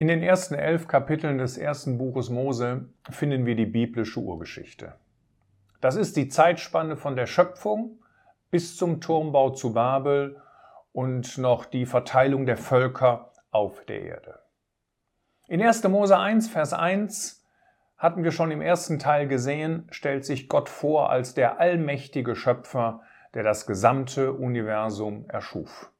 In den ersten elf Kapiteln des ersten Buches Mose finden wir die biblische Urgeschichte. Das ist die Zeitspanne von der Schöpfung bis zum Turmbau zu Babel und noch die Verteilung der Völker auf der Erde. In 1. Mose 1, Vers 1 hatten wir schon im ersten Teil gesehen, stellt sich Gott vor als der allmächtige Schöpfer, der das gesamte Universum erschuf.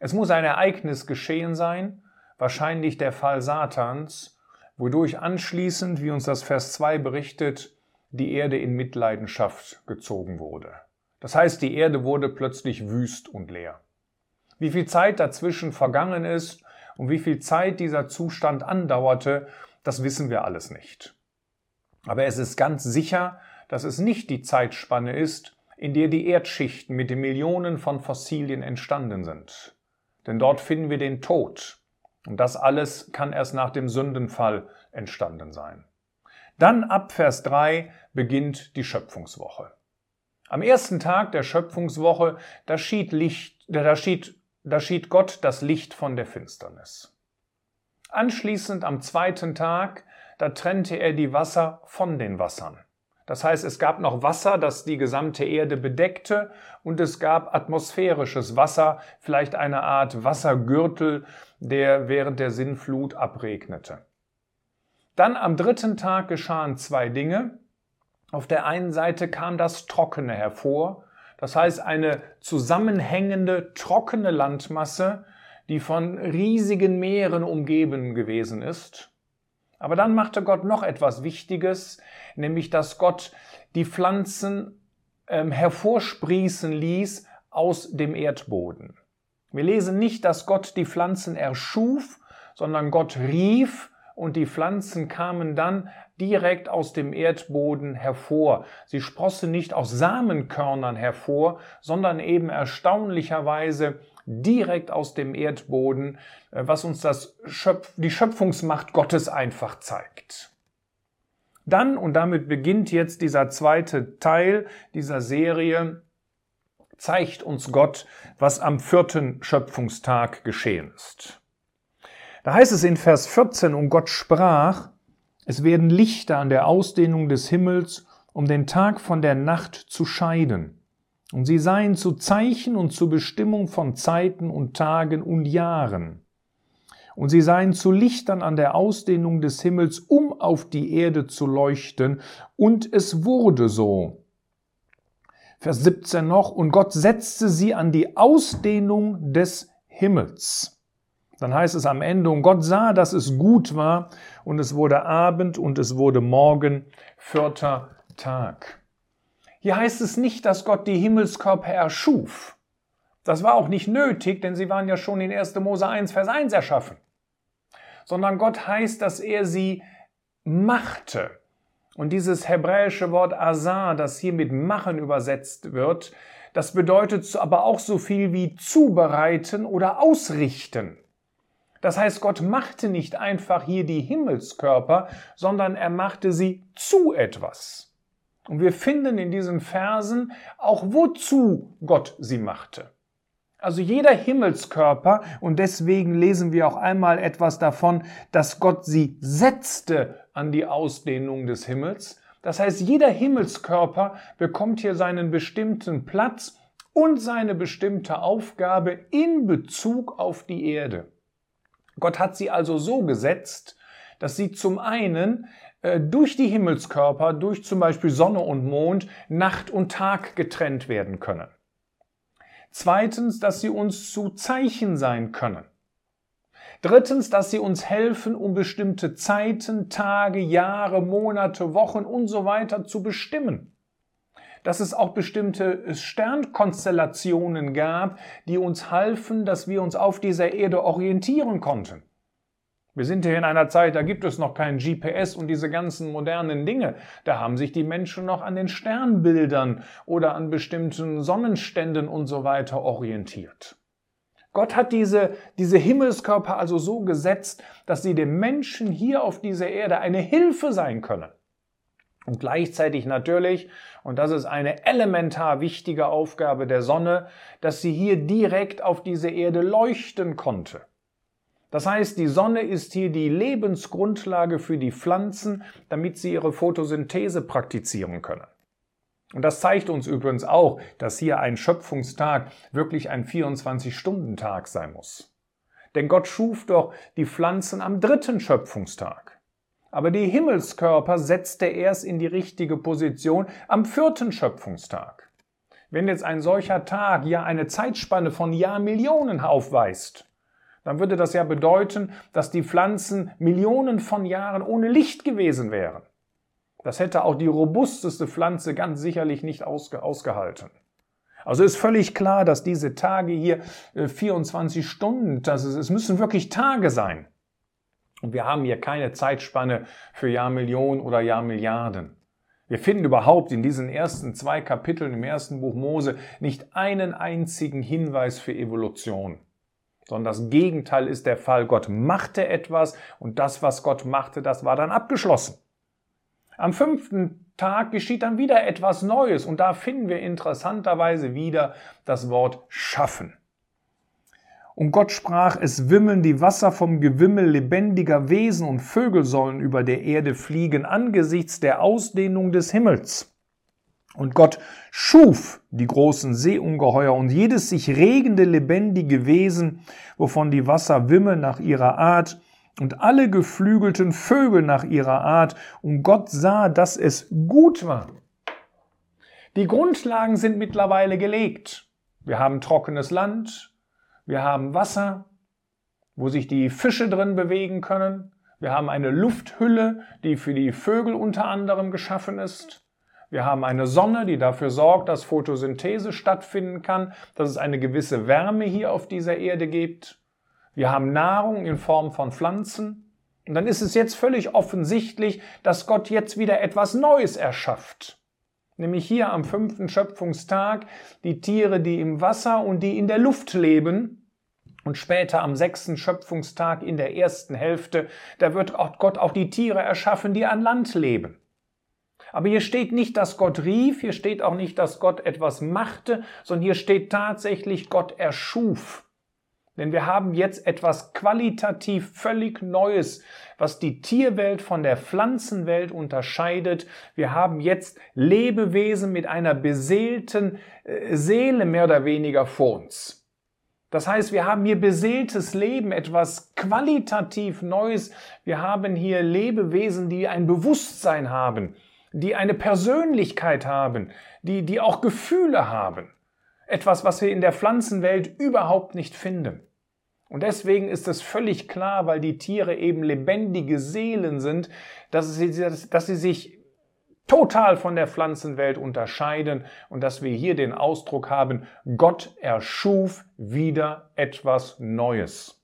Es muss ein Ereignis geschehen sein, wahrscheinlich der Fall Satans, wodurch anschließend, wie uns das Vers 2 berichtet, die Erde in Mitleidenschaft gezogen wurde. Das heißt, die Erde wurde plötzlich wüst und leer. Wie viel Zeit dazwischen vergangen ist und wie viel Zeit dieser Zustand andauerte, das wissen wir alles nicht. Aber es ist ganz sicher, dass es nicht die Zeitspanne ist, in der die Erdschichten mit den Millionen von Fossilien entstanden sind. Denn dort finden wir den Tod, und das alles kann erst nach dem Sündenfall entstanden sein. Dann ab Vers 3 beginnt die Schöpfungswoche. Am ersten Tag der Schöpfungswoche, da schied, Licht, da schied, da schied Gott das Licht von der Finsternis. Anschließend am zweiten Tag, da trennte er die Wasser von den Wassern. Das heißt, es gab noch Wasser, das die gesamte Erde bedeckte, und es gab atmosphärisches Wasser, vielleicht eine Art Wassergürtel, der während der Sinnflut abregnete. Dann am dritten Tag geschahen zwei Dinge. Auf der einen Seite kam das Trockene hervor, das heißt eine zusammenhängende, trockene Landmasse, die von riesigen Meeren umgeben gewesen ist. Aber dann machte Gott noch etwas Wichtiges, nämlich dass Gott die Pflanzen ähm, hervorsprießen ließ aus dem Erdboden. Wir lesen nicht, dass Gott die Pflanzen erschuf, sondern Gott rief und die Pflanzen kamen dann direkt aus dem Erdboden hervor. Sie sprossen nicht aus Samenkörnern hervor, sondern eben erstaunlicherweise direkt aus dem Erdboden, äh, was uns das Schöpf die Schöpfungsmacht Gottes einfach zeigt. Dann, und damit beginnt jetzt dieser zweite Teil dieser Serie, zeigt uns Gott, was am vierten Schöpfungstag geschehen ist. Da heißt es in Vers 14, und Gott sprach, es werden Lichter an der Ausdehnung des Himmels, um den Tag von der Nacht zu scheiden und sie seien zu Zeichen und zur Bestimmung von Zeiten und Tagen und Jahren. Und sie seien zu Lichtern an der Ausdehnung des Himmels, um auf die Erde zu leuchten. Und es wurde so. Vers 17 noch, und Gott setzte sie an die Ausdehnung des Himmels. Dann heißt es am Ende, und Gott sah, dass es gut war, und es wurde Abend und es wurde Morgen, vierter Tag. Hier heißt es nicht, dass Gott die Himmelskörper erschuf. Das war auch nicht nötig, denn sie waren ja schon in 1. Mose 1, Vers 1 erschaffen. Sondern Gott heißt, dass er sie machte. Und dieses hebräische Wort Asar, das hier mit machen übersetzt wird, das bedeutet aber auch so viel wie zubereiten oder ausrichten. Das heißt, Gott machte nicht einfach hier die Himmelskörper, sondern er machte sie zu etwas. Und wir finden in diesen Versen auch, wozu Gott sie machte. Also jeder Himmelskörper, und deswegen lesen wir auch einmal etwas davon, dass Gott sie setzte an die Ausdehnung des Himmels. Das heißt, jeder Himmelskörper bekommt hier seinen bestimmten Platz und seine bestimmte Aufgabe in Bezug auf die Erde. Gott hat sie also so gesetzt, dass sie zum einen durch die Himmelskörper, durch zum Beispiel Sonne und Mond, Nacht und Tag getrennt werden können. Zweitens, dass sie uns zu Zeichen sein können. Drittens, dass sie uns helfen, um bestimmte Zeiten, Tage, Jahre, Monate, Wochen und so weiter zu bestimmen. Dass es auch bestimmte Sternkonstellationen gab, die uns halfen, dass wir uns auf dieser Erde orientieren konnten. Wir sind hier in einer Zeit, da gibt es noch kein GPS und diese ganzen modernen Dinge. Da haben sich die Menschen noch an den Sternbildern oder an bestimmten Sonnenständen und so weiter orientiert. Gott hat diese, diese Himmelskörper also so gesetzt, dass sie dem Menschen hier auf dieser Erde eine Hilfe sein können. Und gleichzeitig natürlich, und das ist eine elementar wichtige Aufgabe der Sonne, dass sie hier direkt auf diese Erde leuchten konnte. Das heißt, die Sonne ist hier die Lebensgrundlage für die Pflanzen, damit sie ihre Photosynthese praktizieren können. Und das zeigt uns übrigens auch, dass hier ein Schöpfungstag wirklich ein 24-Stunden-Tag sein muss. Denn Gott schuf doch die Pflanzen am dritten Schöpfungstag. Aber die Himmelskörper setzt er erst in die richtige Position am vierten Schöpfungstag. Wenn jetzt ein solcher Tag ja eine Zeitspanne von Jahrmillionen aufweist, dann würde das ja bedeuten, dass die Pflanzen Millionen von Jahren ohne Licht gewesen wären. Das hätte auch die robusteste Pflanze ganz sicherlich nicht ausge ausgehalten. Also ist völlig klar, dass diese Tage hier 24 äh, Stunden, das ist, es müssen wirklich Tage sein. Und wir haben hier keine Zeitspanne für Jahrmillionen oder Jahrmilliarden. Wir finden überhaupt in diesen ersten zwei Kapiteln im ersten Buch Mose nicht einen einzigen Hinweis für Evolution sondern das Gegenteil ist der Fall. Gott machte etwas und das, was Gott machte, das war dann abgeschlossen. Am fünften Tag geschieht dann wieder etwas Neues und da finden wir interessanterweise wieder das Wort schaffen. Und Gott sprach, es wimmeln die Wasser vom Gewimmel lebendiger Wesen und Vögel sollen über der Erde fliegen angesichts der Ausdehnung des Himmels. Und Gott schuf die großen Seeungeheuer und jedes sich regende lebendige Wesen, wovon die Wasser wimmeln nach ihrer Art, und alle geflügelten Vögel nach ihrer Art, und Gott sah, dass es gut war. Die Grundlagen sind mittlerweile gelegt. Wir haben trockenes Land, wir haben Wasser, wo sich die Fische drin bewegen können, wir haben eine Lufthülle, die für die Vögel unter anderem geschaffen ist. Wir haben eine Sonne, die dafür sorgt, dass Photosynthese stattfinden kann, dass es eine gewisse Wärme hier auf dieser Erde gibt. Wir haben Nahrung in Form von Pflanzen. Und dann ist es jetzt völlig offensichtlich, dass Gott jetzt wieder etwas Neues erschafft. Nämlich hier am fünften Schöpfungstag die Tiere, die im Wasser und die in der Luft leben. Und später am sechsten Schöpfungstag in der ersten Hälfte, da wird Gott auch die Tiere erschaffen, die an Land leben. Aber hier steht nicht, dass Gott rief, hier steht auch nicht, dass Gott etwas machte, sondern hier steht tatsächlich, Gott erschuf. Denn wir haben jetzt etwas qualitativ völlig Neues, was die Tierwelt von der Pflanzenwelt unterscheidet. Wir haben jetzt Lebewesen mit einer beseelten äh, Seele mehr oder weniger vor uns. Das heißt, wir haben hier beseeltes Leben, etwas qualitativ Neues. Wir haben hier Lebewesen, die ein Bewusstsein haben die eine Persönlichkeit haben, die, die auch Gefühle haben. Etwas, was wir in der Pflanzenwelt überhaupt nicht finden. Und deswegen ist es völlig klar, weil die Tiere eben lebendige Seelen sind, dass sie, dass sie sich total von der Pflanzenwelt unterscheiden und dass wir hier den Ausdruck haben, Gott erschuf wieder etwas Neues.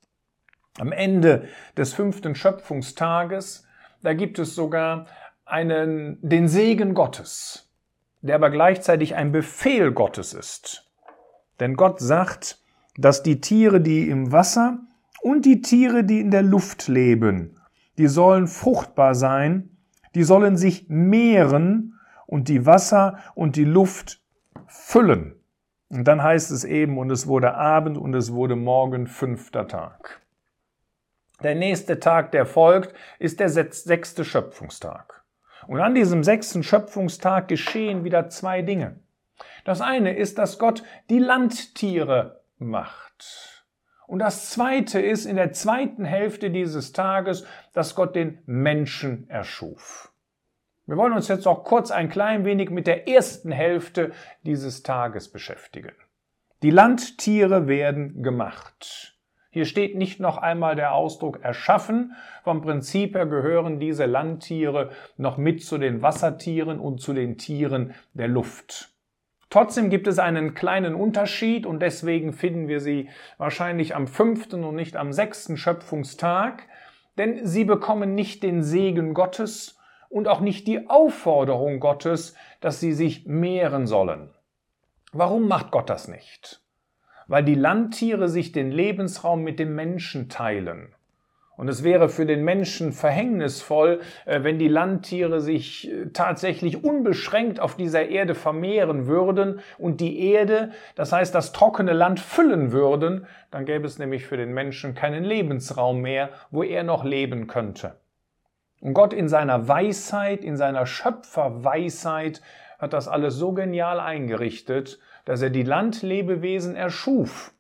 Am Ende des fünften Schöpfungstages, da gibt es sogar einen, den Segen Gottes, der aber gleichzeitig ein Befehl Gottes ist. Denn Gott sagt, dass die Tiere, die im Wasser und die Tiere, die in der Luft leben, die sollen fruchtbar sein, die sollen sich mehren und die Wasser und die Luft füllen. Und dann heißt es eben, und es wurde Abend und es wurde Morgen fünfter Tag. Der nächste Tag, der folgt, ist der sechste Schöpfungstag. Und an diesem sechsten Schöpfungstag geschehen wieder zwei Dinge. Das eine ist, dass Gott die Landtiere macht. Und das zweite ist in der zweiten Hälfte dieses Tages, dass Gott den Menschen erschuf. Wir wollen uns jetzt auch kurz ein klein wenig mit der ersten Hälfte dieses Tages beschäftigen. Die Landtiere werden gemacht. Hier steht nicht noch einmal der Ausdruck erschaffen. Vom Prinzip her gehören diese Landtiere noch mit zu den Wassertieren und zu den Tieren der Luft. Trotzdem gibt es einen kleinen Unterschied und deswegen finden wir sie wahrscheinlich am fünften und nicht am sechsten Schöpfungstag, denn sie bekommen nicht den Segen Gottes und auch nicht die Aufforderung Gottes, dass sie sich mehren sollen. Warum macht Gott das nicht? Weil die Landtiere sich den Lebensraum mit dem Menschen teilen. Und es wäre für den Menschen verhängnisvoll, äh, wenn die Landtiere sich äh, tatsächlich unbeschränkt auf dieser Erde vermehren würden und die Erde, das heißt das trockene Land, füllen würden, dann gäbe es nämlich für den Menschen keinen Lebensraum mehr, wo er noch leben könnte. Und Gott in seiner Weisheit, in seiner Schöpferweisheit hat das alles so genial eingerichtet, dass er die Landlebewesen erschuf,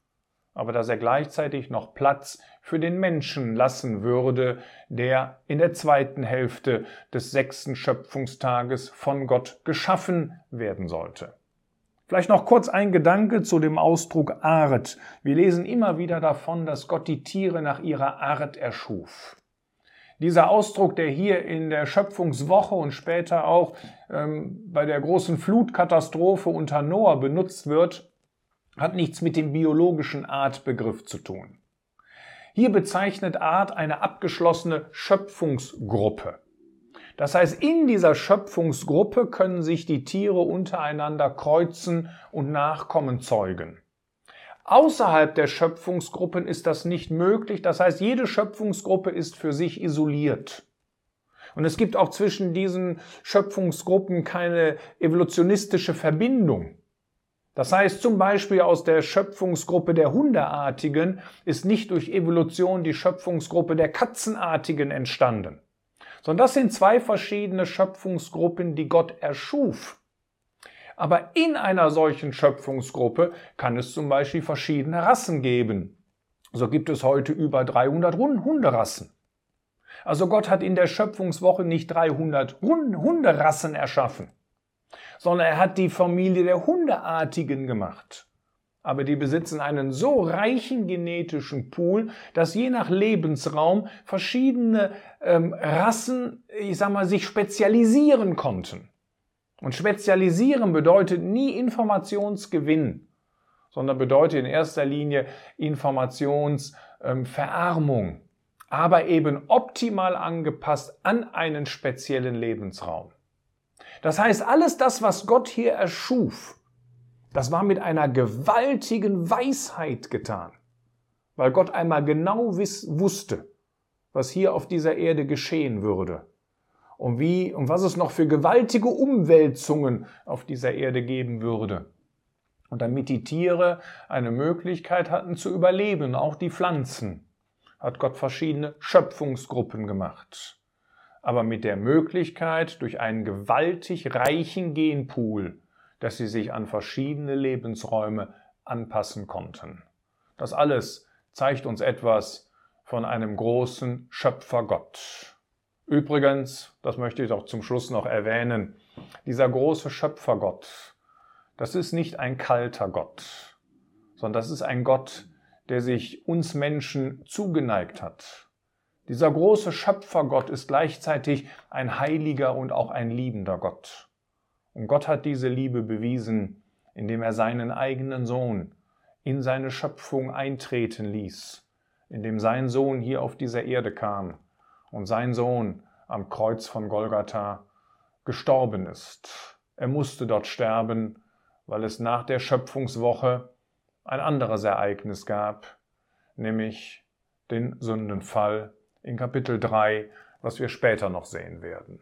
aber dass er gleichzeitig noch Platz für den Menschen lassen würde, der in der zweiten Hälfte des sechsten Schöpfungstages von Gott geschaffen werden sollte. Vielleicht noch kurz ein Gedanke zu dem Ausdruck Art. Wir lesen immer wieder davon, dass Gott die Tiere nach ihrer Art erschuf. Dieser Ausdruck, der hier in der Schöpfungswoche und später auch ähm, bei der großen Flutkatastrophe unter Noah benutzt wird, hat nichts mit dem biologischen Artbegriff zu tun. Hier bezeichnet Art eine abgeschlossene Schöpfungsgruppe. Das heißt, in dieser Schöpfungsgruppe können sich die Tiere untereinander kreuzen und Nachkommen zeugen. Außerhalb der Schöpfungsgruppen ist das nicht möglich. Das heißt, jede Schöpfungsgruppe ist für sich isoliert. Und es gibt auch zwischen diesen Schöpfungsgruppen keine evolutionistische Verbindung. Das heißt zum Beispiel aus der Schöpfungsgruppe der Hundeartigen ist nicht durch Evolution die Schöpfungsgruppe der Katzenartigen entstanden, sondern das sind zwei verschiedene Schöpfungsgruppen, die Gott erschuf. Aber in einer solchen Schöpfungsgruppe kann es zum Beispiel verschiedene Rassen geben. So gibt es heute über 300 Hunderassen. Also Gott hat in der Schöpfungswoche nicht 300 Hunderassen erschaffen sondern er hat die Familie der Hundeartigen gemacht. Aber die besitzen einen so reichen genetischen Pool, dass je nach Lebensraum verschiedene ähm, Rassen, ich sag mal, sich spezialisieren konnten. Und spezialisieren bedeutet nie Informationsgewinn, sondern bedeutet in erster Linie Informationsverarmung, ähm, aber eben optimal angepasst an einen speziellen Lebensraum. Das heißt, alles das, was Gott hier erschuf, das war mit einer gewaltigen Weisheit getan, weil Gott einmal genau wusste, was hier auf dieser Erde geschehen würde und wie und was es noch für gewaltige Umwälzungen auf dieser Erde geben würde. Und damit die Tiere eine Möglichkeit hatten zu überleben, auch die Pflanzen, hat Gott verschiedene Schöpfungsgruppen gemacht aber mit der Möglichkeit, durch einen gewaltig reichen Genpool, dass sie sich an verschiedene Lebensräume anpassen konnten. Das alles zeigt uns etwas von einem großen Schöpfergott. Übrigens, das möchte ich auch zum Schluss noch erwähnen, dieser große Schöpfergott, das ist nicht ein kalter Gott, sondern das ist ein Gott, der sich uns Menschen zugeneigt hat, dieser große Schöpfergott ist gleichzeitig ein heiliger und auch ein liebender Gott. Und Gott hat diese Liebe bewiesen, indem er seinen eigenen Sohn in seine Schöpfung eintreten ließ, indem sein Sohn hier auf dieser Erde kam und sein Sohn am Kreuz von Golgatha gestorben ist. Er musste dort sterben, weil es nach der Schöpfungswoche ein anderes Ereignis gab, nämlich den Sündenfall in Kapitel 3, was wir später noch sehen werden.